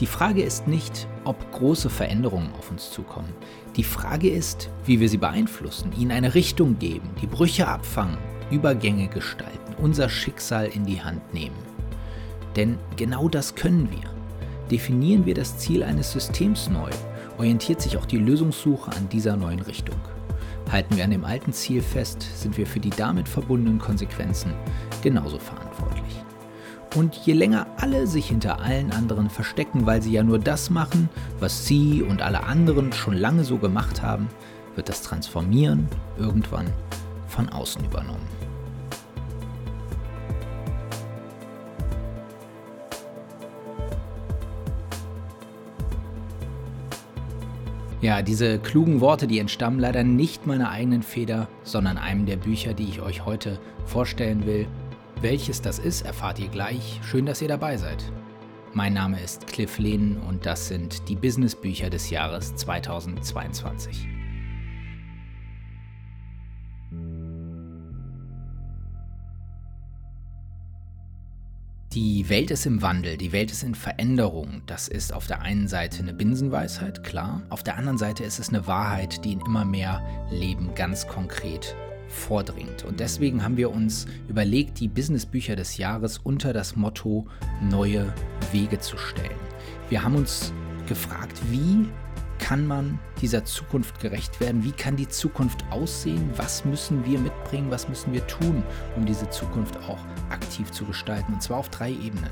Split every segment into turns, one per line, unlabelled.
Die Frage ist nicht, ob große Veränderungen auf uns zukommen. Die Frage ist, wie wir sie beeinflussen, ihnen eine Richtung geben, die Brüche abfangen, Übergänge gestalten, unser Schicksal in die Hand nehmen. Denn genau das können wir. Definieren wir das Ziel eines Systems neu, orientiert sich auch die Lösungssuche an dieser neuen Richtung. Halten wir an dem alten Ziel fest, sind wir für die damit verbundenen Konsequenzen genauso verantwortlich. Und je länger alle sich hinter allen anderen verstecken, weil sie ja nur das machen, was sie und alle anderen schon lange so gemacht haben, wird das Transformieren irgendwann von außen übernommen. Ja, diese klugen Worte, die entstammen leider nicht meiner eigenen Feder, sondern einem der Bücher, die ich euch heute vorstellen will. Welches das ist, erfahrt ihr gleich. Schön, dass ihr dabei seid. Mein Name ist Cliff Lehn und das sind die Businessbücher des Jahres 2022. Die Welt ist im Wandel, die Welt ist in Veränderung. Das ist auf der einen Seite eine Binsenweisheit, klar. Auf der anderen Seite ist es eine Wahrheit, die in immer mehr Leben ganz konkret vordringt. Und deswegen haben wir uns überlegt, die Businessbücher des Jahres unter das Motto neue Wege zu stellen. Wir haben uns gefragt, wie kann man dieser Zukunft gerecht werden? Wie kann die Zukunft aussehen? Was müssen wir mitbringen? Was müssen wir tun, um diese Zukunft auch aktiv zu gestalten? Und zwar auf drei Ebenen.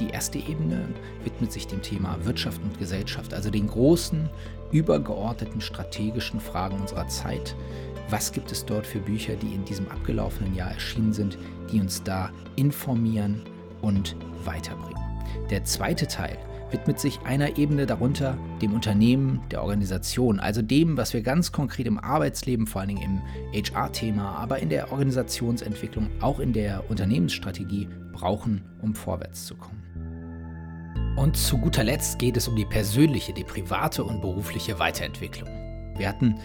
Die erste Ebene widmet sich dem Thema Wirtschaft und Gesellschaft, also den großen, übergeordneten strategischen Fragen unserer Zeit. Was gibt es dort für Bücher, die in diesem abgelaufenen Jahr erschienen sind, die uns da informieren und weiterbringen? Der zweite Teil widmet sich einer Ebene darunter dem Unternehmen, der Organisation, also dem, was wir ganz konkret im Arbeitsleben, vor allen Dingen im HR-Thema, aber in der Organisationsentwicklung, auch in der Unternehmensstrategie brauchen, um vorwärts zu kommen. Und zu guter Letzt geht es um die persönliche, die private und berufliche Weiterentwicklung. Wir hatten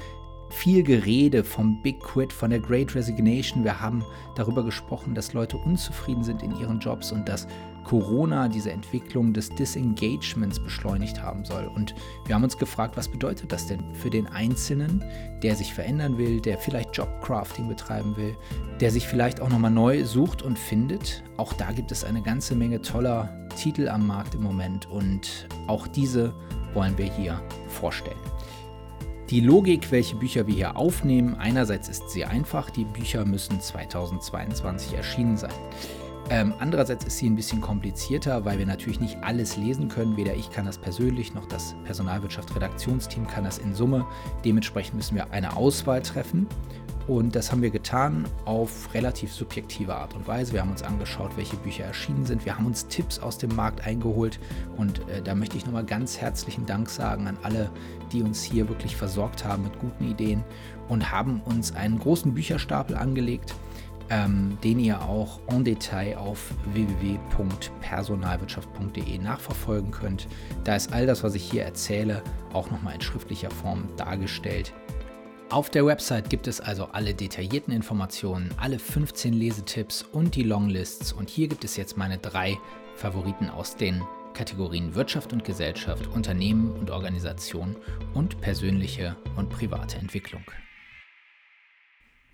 viel Gerede vom Big Quit, von der Great Resignation. Wir haben darüber gesprochen, dass Leute unzufrieden sind in ihren Jobs und dass Corona diese Entwicklung des Disengagements beschleunigt haben soll. Und wir haben uns gefragt, was bedeutet das denn für den Einzelnen, der sich verändern will, der vielleicht Jobcrafting betreiben will, der sich vielleicht auch nochmal neu sucht und findet. Auch da gibt es eine ganze Menge toller Titel am Markt im Moment und auch diese wollen wir hier vorstellen. Die Logik, welche Bücher wir hier aufnehmen, einerseits ist sehr einfach, die Bücher müssen 2022 erschienen sein. Ähm, andererseits ist sie ein bisschen komplizierter, weil wir natürlich nicht alles lesen können. Weder ich kann das persönlich, noch das Personalwirtschaft-Redaktionsteam kann das in Summe. Dementsprechend müssen wir eine Auswahl treffen. Und das haben wir getan auf relativ subjektive Art und Weise. Wir haben uns angeschaut, welche Bücher erschienen sind. Wir haben uns Tipps aus dem Markt eingeholt. Und äh, da möchte ich nochmal ganz herzlichen Dank sagen an alle, die uns hier wirklich versorgt haben mit guten Ideen und haben uns einen großen Bücherstapel angelegt ähm, den ihr auch en Detail auf www.personalwirtschaft.de nachverfolgen könnt. Da ist all das, was ich hier erzähle, auch nochmal in schriftlicher Form dargestellt. Auf der Website gibt es also alle detaillierten Informationen, alle 15 Lesetipps und die Longlists. Und hier gibt es jetzt meine drei Favoriten aus den Kategorien Wirtschaft und Gesellschaft, Unternehmen und Organisation und persönliche und private Entwicklung.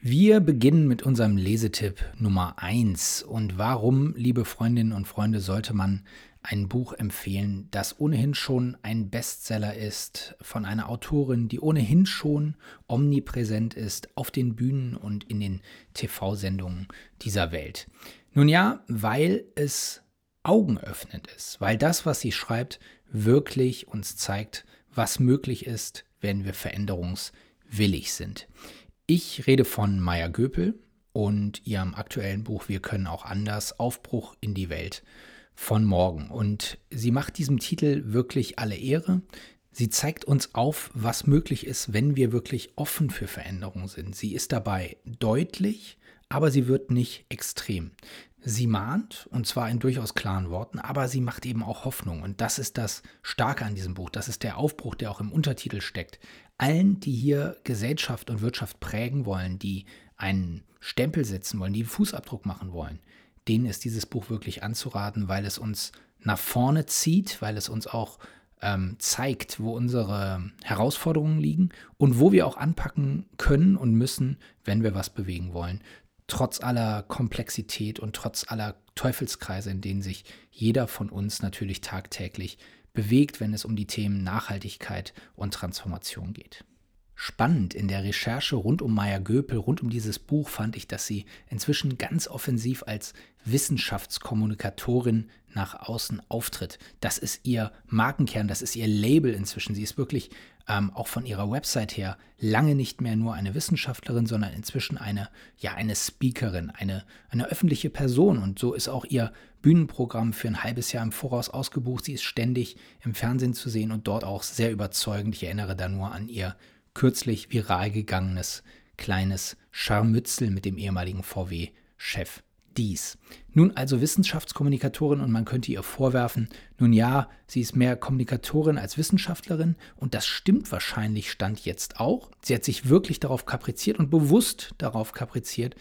Wir beginnen mit unserem Lesetipp Nummer 1. Und warum, liebe Freundinnen und Freunde, sollte man ein Buch empfehlen, das ohnehin schon ein Bestseller ist, von einer Autorin, die ohnehin schon omnipräsent ist auf den Bühnen und in den TV-Sendungen dieser Welt? Nun ja, weil es augenöffnend ist, weil das, was sie schreibt, wirklich uns zeigt, was möglich ist, wenn wir veränderungswillig sind. Ich rede von Maya Göpel und ihrem aktuellen Buch Wir können auch anders, Aufbruch in die Welt von morgen. Und sie macht diesem Titel wirklich alle Ehre. Sie zeigt uns auf, was möglich ist, wenn wir wirklich offen für Veränderungen sind. Sie ist dabei deutlich, aber sie wird nicht extrem. Sie mahnt, und zwar in durchaus klaren Worten, aber sie macht eben auch Hoffnung. Und das ist das Starke an diesem Buch. Das ist der Aufbruch, der auch im Untertitel steckt allen, die hier Gesellschaft und Wirtschaft prägen wollen, die einen Stempel setzen wollen, die einen Fußabdruck machen wollen, denen ist dieses Buch wirklich anzuraten, weil es uns nach vorne zieht, weil es uns auch ähm, zeigt, wo unsere Herausforderungen liegen und wo wir auch anpacken können und müssen, wenn wir was bewegen wollen. Trotz aller Komplexität und trotz aller Teufelskreise, in denen sich jeder von uns natürlich tagtäglich bewegt, wenn es um die Themen Nachhaltigkeit und Transformation geht. Spannend in der Recherche rund um Maya Göpel, rund um dieses Buch, fand ich, dass sie inzwischen ganz offensiv als Wissenschaftskommunikatorin nach außen auftritt. Das ist ihr Markenkern, das ist ihr Label inzwischen. Sie ist wirklich ähm, auch von ihrer Website her lange nicht mehr nur eine Wissenschaftlerin, sondern inzwischen eine, ja, eine Speakerin, eine, eine öffentliche Person. Und so ist auch ihr Bühnenprogramm für ein halbes Jahr im Voraus ausgebucht. Sie ist ständig im Fernsehen zu sehen und dort auch sehr überzeugend. Ich erinnere da nur an ihr kürzlich viral gegangenes kleines Scharmützel mit dem ehemaligen VW-Chef Dies. Nun also Wissenschaftskommunikatorin und man könnte ihr vorwerfen, nun ja, sie ist mehr Kommunikatorin als Wissenschaftlerin und das stimmt wahrscheinlich stand jetzt auch. Sie hat sich wirklich darauf kapriziert und bewusst darauf kapriziert,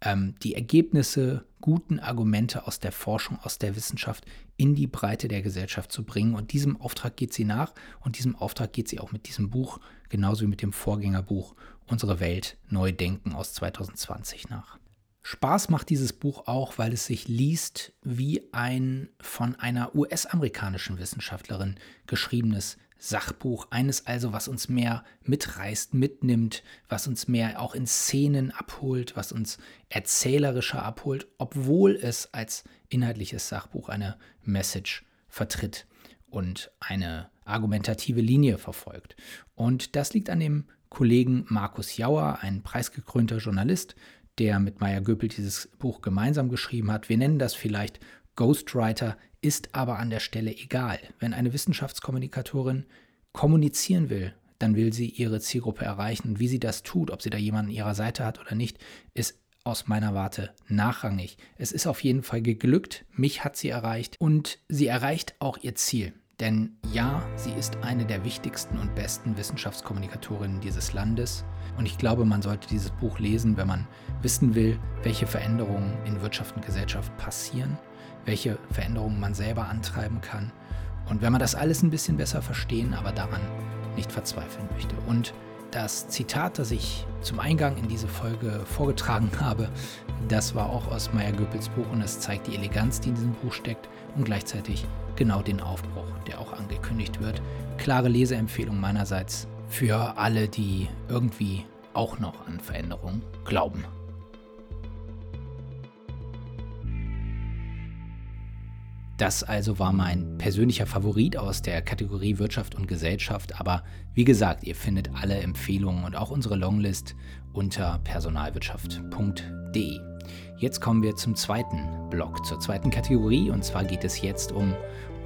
ähm, die Ergebnisse, guten Argumente aus der Forschung, aus der Wissenschaft in die Breite der Gesellschaft zu bringen. Und diesem Auftrag geht sie nach und diesem Auftrag geht sie auch mit diesem Buch, genauso wie mit dem Vorgängerbuch Unsere Welt neu denken aus 2020 nach. Spaß macht dieses Buch auch, weil es sich liest wie ein von einer US-amerikanischen Wissenschaftlerin geschriebenes Sachbuch, eines also, was uns mehr mitreißt, mitnimmt, was uns mehr auch in Szenen abholt, was uns erzählerischer abholt, obwohl es als inhaltliches Sachbuch eine Message vertritt und eine argumentative Linie verfolgt. Und das liegt an dem Kollegen Markus Jauer, ein preisgekrönter Journalist, der mit Maya Göpel dieses Buch gemeinsam geschrieben hat. Wir nennen das vielleicht Ghostwriter ist aber an der Stelle egal. Wenn eine Wissenschaftskommunikatorin kommunizieren will, dann will sie ihre Zielgruppe erreichen. Und wie sie das tut, ob sie da jemanden an ihrer Seite hat oder nicht, ist aus meiner Warte nachrangig. Es ist auf jeden Fall geglückt, mich hat sie erreicht und sie erreicht auch ihr Ziel. Denn ja, sie ist eine der wichtigsten und besten Wissenschaftskommunikatorinnen dieses Landes. Und ich glaube, man sollte dieses Buch lesen, wenn man wissen will, welche Veränderungen in Wirtschaft und Gesellschaft passieren welche Veränderungen man selber antreiben kann. Und wenn man das alles ein bisschen besser verstehen, aber daran nicht verzweifeln möchte. Und das Zitat, das ich zum Eingang in diese Folge vorgetragen habe, das war auch aus Meyer Goebbels Buch und es zeigt die Eleganz, die in diesem Buch steckt und gleichzeitig genau den Aufbruch, der auch angekündigt wird. Klare Leseempfehlung meinerseits für alle, die irgendwie auch noch an Veränderungen glauben. Das also war mein persönlicher Favorit aus der Kategorie Wirtschaft und Gesellschaft. Aber wie gesagt, ihr findet alle Empfehlungen und auch unsere Longlist unter personalwirtschaft.de. Jetzt kommen wir zum zweiten Block, zur zweiten Kategorie. Und zwar geht es jetzt um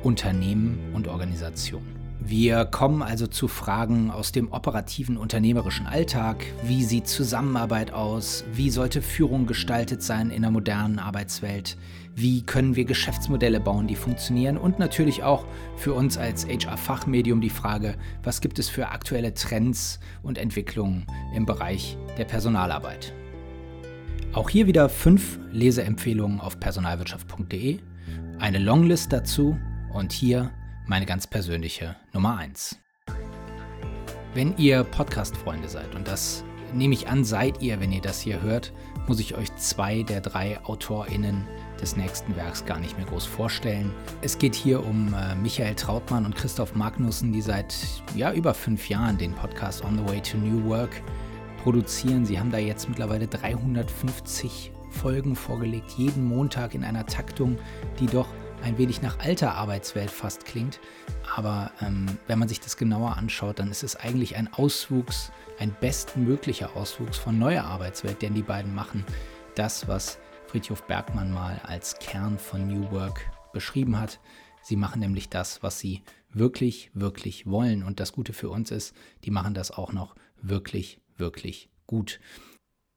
Unternehmen und Organisation. Wir kommen also zu Fragen aus dem operativen unternehmerischen Alltag. Wie sieht Zusammenarbeit aus? Wie sollte Führung gestaltet sein in der modernen Arbeitswelt? Wie können wir Geschäftsmodelle bauen, die funktionieren? Und natürlich auch für uns als HR-Fachmedium die Frage, was gibt es für aktuelle Trends und Entwicklungen im Bereich der Personalarbeit? Auch hier wieder fünf Leseempfehlungen auf personalwirtschaft.de, eine Longlist dazu und hier meine ganz persönliche Nummer 1. Wenn ihr Podcast-Freunde seid, und das nehme ich an, seid ihr, wenn ihr das hier hört, muss ich euch zwei der drei AutorInnen des nächsten Werks gar nicht mehr groß vorstellen. Es geht hier um äh, Michael Trautmann und Christoph Magnussen, die seit ja, über fünf Jahren den Podcast On the Way to New Work produzieren. Sie haben da jetzt mittlerweile 350 Folgen vorgelegt, jeden Montag in einer Taktung, die doch ein wenig nach alter Arbeitswelt fast klingt. Aber ähm, wenn man sich das genauer anschaut, dann ist es eigentlich ein Auswuchs, ein bestmöglicher Auswuchs von neuer Arbeitswelt, den die beiden machen. Das, was Friedhof Bergmann mal als Kern von New Work beschrieben hat. Sie machen nämlich das, was sie wirklich, wirklich wollen. Und das Gute für uns ist, die machen das auch noch wirklich, wirklich gut.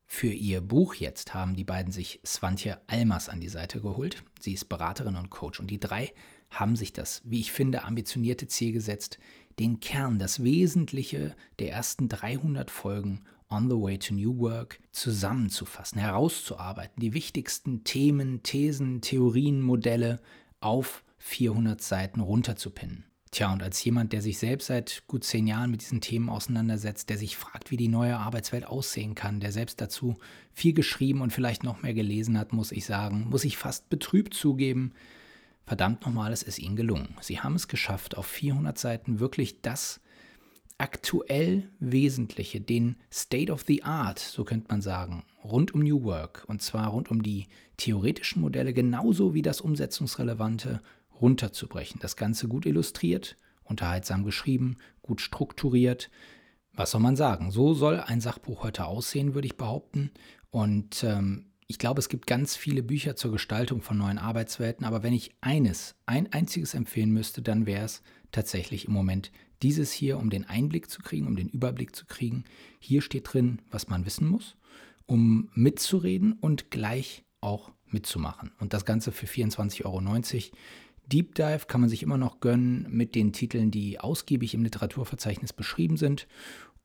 Für ihr Buch jetzt haben die beiden sich Svantje Almas an die Seite geholt. Sie ist Beraterin und Coach und die drei haben sich das, wie ich finde, ambitionierte Ziel gesetzt, den Kern, das Wesentliche der ersten 300 Folgen On the Way to New Work zusammenzufassen, herauszuarbeiten, die wichtigsten Themen, Thesen, Theorien, Modelle auf 400 Seiten runterzupinnen. Tja, und als jemand, der sich selbst seit gut zehn Jahren mit diesen Themen auseinandersetzt, der sich fragt, wie die neue Arbeitswelt aussehen kann, der selbst dazu viel geschrieben und vielleicht noch mehr gelesen hat, muss ich sagen, muss ich fast betrübt zugeben, verdammt nochmal, es ist ihnen gelungen. Sie haben es geschafft, auf 400 Seiten wirklich das aktuell Wesentliche, den State of the Art, so könnte man sagen, rund um New Work, und zwar rund um die theoretischen Modelle genauso wie das Umsetzungsrelevante runterzubrechen. Das Ganze gut illustriert, unterhaltsam geschrieben, gut strukturiert. Was soll man sagen? So soll ein Sachbuch heute aussehen, würde ich behaupten. Und ähm, ich glaube, es gibt ganz viele Bücher zur Gestaltung von neuen Arbeitswelten, aber wenn ich eines, ein einziges empfehlen müsste, dann wäre es tatsächlich im Moment dieses hier, um den Einblick zu kriegen, um den Überblick zu kriegen. Hier steht drin, was man wissen muss, um mitzureden und gleich auch mitzumachen. Und das Ganze für 24,90 Euro. Deep Dive kann man sich immer noch gönnen mit den Titeln, die ausgiebig im Literaturverzeichnis beschrieben sind.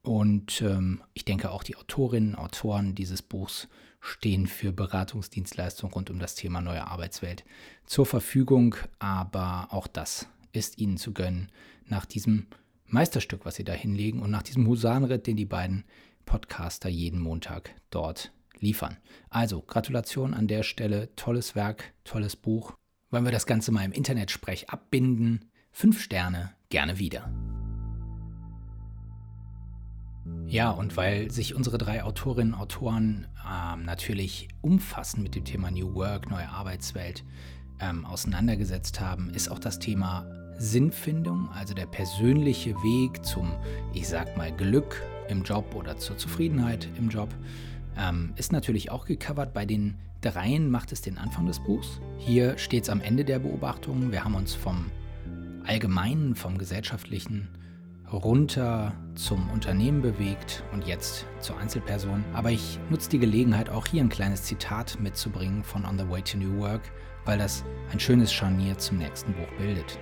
Und ähm, ich denke auch die Autorinnen, Autoren dieses Buchs stehen für Beratungsdienstleistungen rund um das Thema neue Arbeitswelt zur Verfügung. Aber auch das ist Ihnen zu gönnen nach diesem Meisterstück, was Sie da hinlegen und nach diesem Husarenritt, den die beiden Podcaster jeden Montag dort liefern. Also Gratulation an der Stelle, tolles Werk, tolles Buch wollen wir das Ganze mal im Internet-Sprech abbinden. Fünf Sterne, gerne wieder. Ja, und weil sich unsere drei Autorinnen und Autoren ähm, natürlich umfassend mit dem Thema New Work, neue Arbeitswelt ähm, auseinandergesetzt haben, ist auch das Thema Sinnfindung, also der persönliche Weg zum, ich sag mal, Glück im Job oder zur Zufriedenheit im Job, ähm, ist natürlich auch gecovert bei den Dreien macht es den Anfang des Buchs. Hier steht es am Ende der Beobachtungen. Wir haben uns vom Allgemeinen, vom Gesellschaftlichen runter zum Unternehmen bewegt und jetzt zur Einzelperson. Aber ich nutze die Gelegenheit, auch hier ein kleines Zitat mitzubringen von On the Way to New Work, weil das ein schönes Scharnier zum nächsten Buch bildet.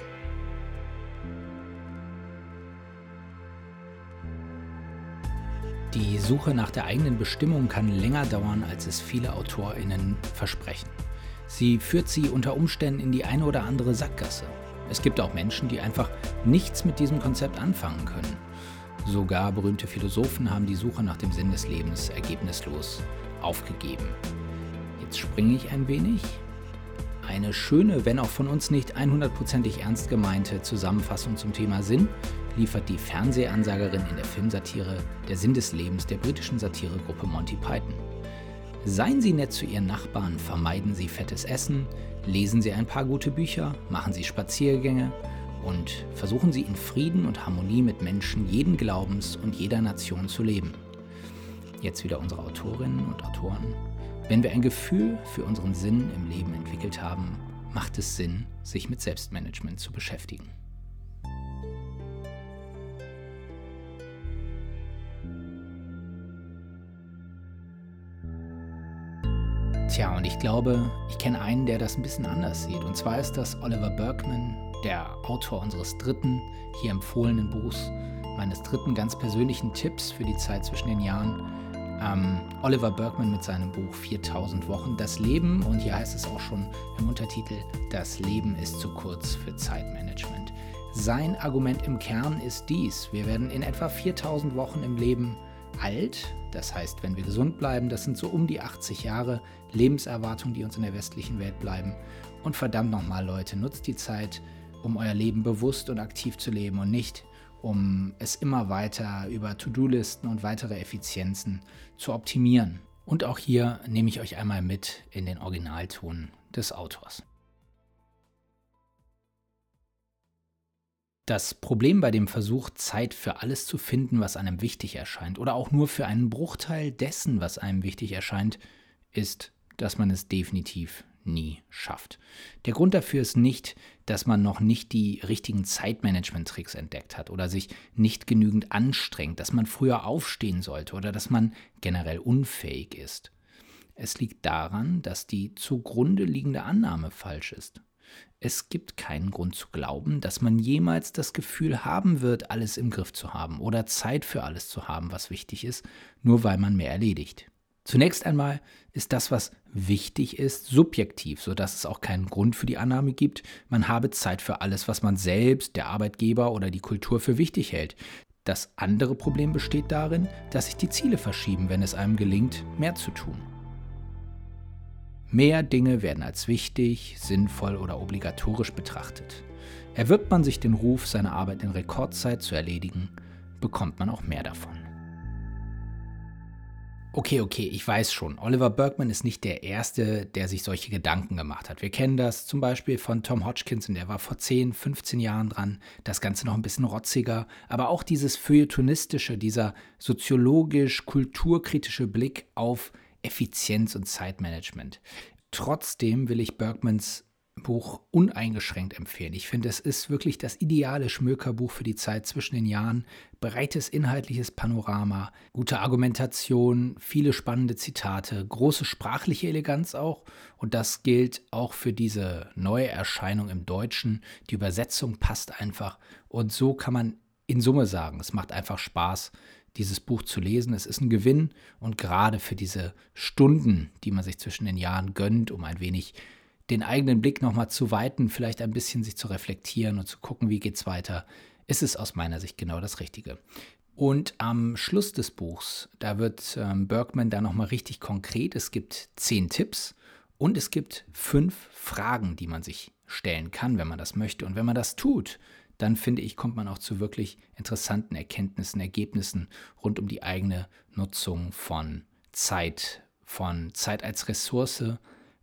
Die Suche nach der eigenen Bestimmung kann länger dauern, als es viele AutorInnen versprechen. Sie führt sie unter Umständen in die eine oder andere Sackgasse. Es gibt auch Menschen, die einfach nichts mit diesem Konzept anfangen können. Sogar berühmte Philosophen haben die Suche nach dem Sinn des Lebens ergebnislos aufgegeben. Jetzt springe ich ein wenig. Eine schöne, wenn auch von uns nicht 100%ig ernst gemeinte Zusammenfassung zum Thema Sinn liefert die Fernsehansagerin in der Filmsatire Der Sinn des Lebens der britischen Satiregruppe Monty Python. Seien Sie nett zu Ihren Nachbarn, vermeiden Sie fettes Essen, lesen Sie ein paar gute Bücher, machen Sie Spaziergänge und versuchen Sie in Frieden und Harmonie mit Menschen jeden Glaubens und jeder Nation zu leben. Jetzt wieder unsere Autorinnen und Autoren. Wenn wir ein Gefühl für unseren Sinn im Leben entwickelt haben, macht es Sinn, sich mit Selbstmanagement zu beschäftigen. Tja, und ich glaube, ich kenne einen, der das ein bisschen anders sieht. Und zwar ist das Oliver Berkman, der Autor unseres dritten, hier empfohlenen Buchs, meines dritten ganz persönlichen Tipps für die Zeit zwischen den Jahren. Ähm, Oliver Berkman mit seinem Buch 4000 Wochen, das Leben, und hier heißt es auch schon im Untertitel, das Leben ist zu kurz für Zeitmanagement. Sein Argument im Kern ist dies, wir werden in etwa 4000 Wochen im Leben alt. Das heißt, wenn wir gesund bleiben, das sind so um die 80 Jahre Lebenserwartung, die uns in der westlichen Welt bleiben. Und verdammt nochmal, Leute, nutzt die Zeit, um euer Leben bewusst und aktiv zu leben und nicht, um es immer weiter über To-Do-Listen und weitere Effizienzen zu optimieren. Und auch hier nehme ich euch einmal mit in den Originalton des Autors. Das Problem bei dem Versuch, Zeit für alles zu finden, was einem wichtig erscheint, oder auch nur für einen Bruchteil dessen, was einem wichtig erscheint, ist, dass man es definitiv nie schafft. Der Grund dafür ist nicht, dass man noch nicht die richtigen Zeitmanagement-Tricks entdeckt hat oder sich nicht genügend anstrengt, dass man früher aufstehen sollte oder dass man generell unfähig ist. Es liegt daran, dass die zugrunde liegende Annahme falsch ist. Es gibt keinen Grund zu glauben, dass man jemals das Gefühl haben wird, alles im Griff zu haben oder Zeit für alles zu haben, was wichtig ist, nur weil man mehr erledigt. Zunächst einmal ist das, was wichtig ist, subjektiv, sodass es auch keinen Grund für die Annahme gibt, man habe Zeit für alles, was man selbst, der Arbeitgeber oder die Kultur für wichtig hält. Das andere Problem besteht darin, dass sich die Ziele verschieben, wenn es einem gelingt, mehr zu tun. Mehr Dinge werden als wichtig, sinnvoll oder obligatorisch betrachtet. Erwirbt man sich den Ruf, seine Arbeit in Rekordzeit zu erledigen, bekommt man auch mehr davon. Okay, okay, ich weiß schon. Oliver Bergman ist nicht der Erste, der sich solche Gedanken gemacht hat. Wir kennen das zum Beispiel von Tom Hodgkinson, der war vor 10, 15 Jahren dran. Das Ganze noch ein bisschen rotziger. Aber auch dieses feuilletonistische, dieser soziologisch-kulturkritische Blick auf Effizienz und Zeitmanagement. Trotzdem will ich Bergmans Buch uneingeschränkt empfehlen. Ich finde, es ist wirklich das ideale Schmökerbuch für die Zeit zwischen den Jahren. Breites inhaltliches Panorama, gute Argumentation, viele spannende Zitate, große sprachliche Eleganz auch. Und das gilt auch für diese neue Erscheinung im Deutschen. Die Übersetzung passt einfach. Und so kann man in Summe sagen, es macht einfach Spaß, dieses Buch zu lesen. Es ist ein Gewinn und gerade für diese Stunden, die man sich zwischen den Jahren gönnt, um ein wenig den eigenen Blick nochmal zu weiten, vielleicht ein bisschen sich zu reflektieren und zu gucken, wie geht es weiter, ist es aus meiner Sicht genau das Richtige. Und am Schluss des Buchs, da wird ähm, Bergman da nochmal richtig konkret. Es gibt zehn Tipps und es gibt fünf Fragen, die man sich stellen kann, wenn man das möchte. Und wenn man das tut, dann finde ich, kommt man auch zu wirklich interessanten Erkenntnissen, Ergebnissen rund um die eigene Nutzung von Zeit, von Zeit als Ressource,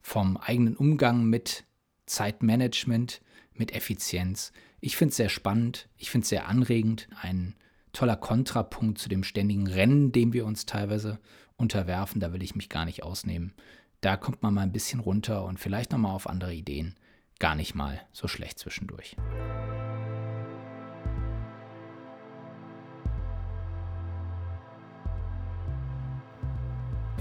vom eigenen Umgang mit Zeitmanagement, mit Effizienz. Ich finde es sehr spannend, ich finde es sehr anregend, ein toller Kontrapunkt zu dem ständigen Rennen, dem wir uns teilweise unterwerfen. Da will ich mich gar nicht ausnehmen. Da kommt man mal ein bisschen runter und vielleicht nochmal auf andere Ideen. Gar nicht mal so schlecht zwischendurch.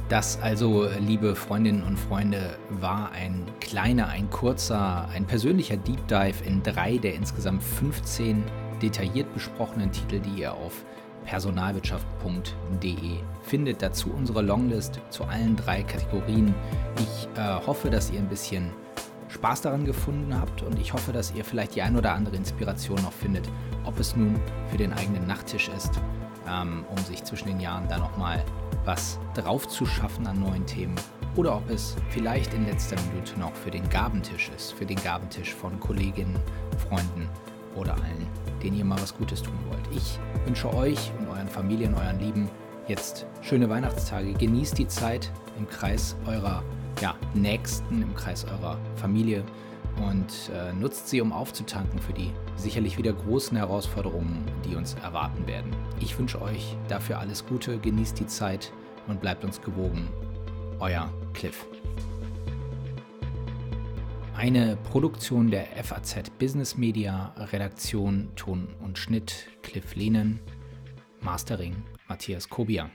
Das also, liebe Freundinnen und Freunde, war ein kleiner, ein kurzer, ein persönlicher Deep Dive in drei der insgesamt 15 detailliert besprochenen Titel, die ihr auf personalwirtschaft.de findet. Dazu unsere Longlist zu allen drei Kategorien. Ich äh, hoffe, dass ihr ein bisschen Spaß daran gefunden habt und ich hoffe, dass ihr vielleicht die ein oder andere Inspiration noch findet, ob es nun für den eigenen Nachttisch ist, ähm, um sich zwischen den Jahren da nochmal was drauf zu schaffen an neuen Themen oder ob es vielleicht in letzter Minute noch für den Gabentisch ist, für den Gabentisch von Kolleginnen, Freunden oder allen, denen ihr mal was Gutes tun wollt. Ich wünsche euch und euren Familien, euren Lieben jetzt schöne Weihnachtstage. Genießt die Zeit im Kreis eurer ja, Nächsten, im Kreis eurer Familie und äh, nutzt sie, um aufzutanken für die sicherlich wieder großen Herausforderungen, die uns erwarten werden. Ich wünsche euch dafür alles Gute, genießt die Zeit und bleibt uns gewogen. Euer Cliff. Eine Produktion der FAZ Business Media, Redaktion, Ton und Schnitt Cliff Lehnen, Mastering Matthias Kobia.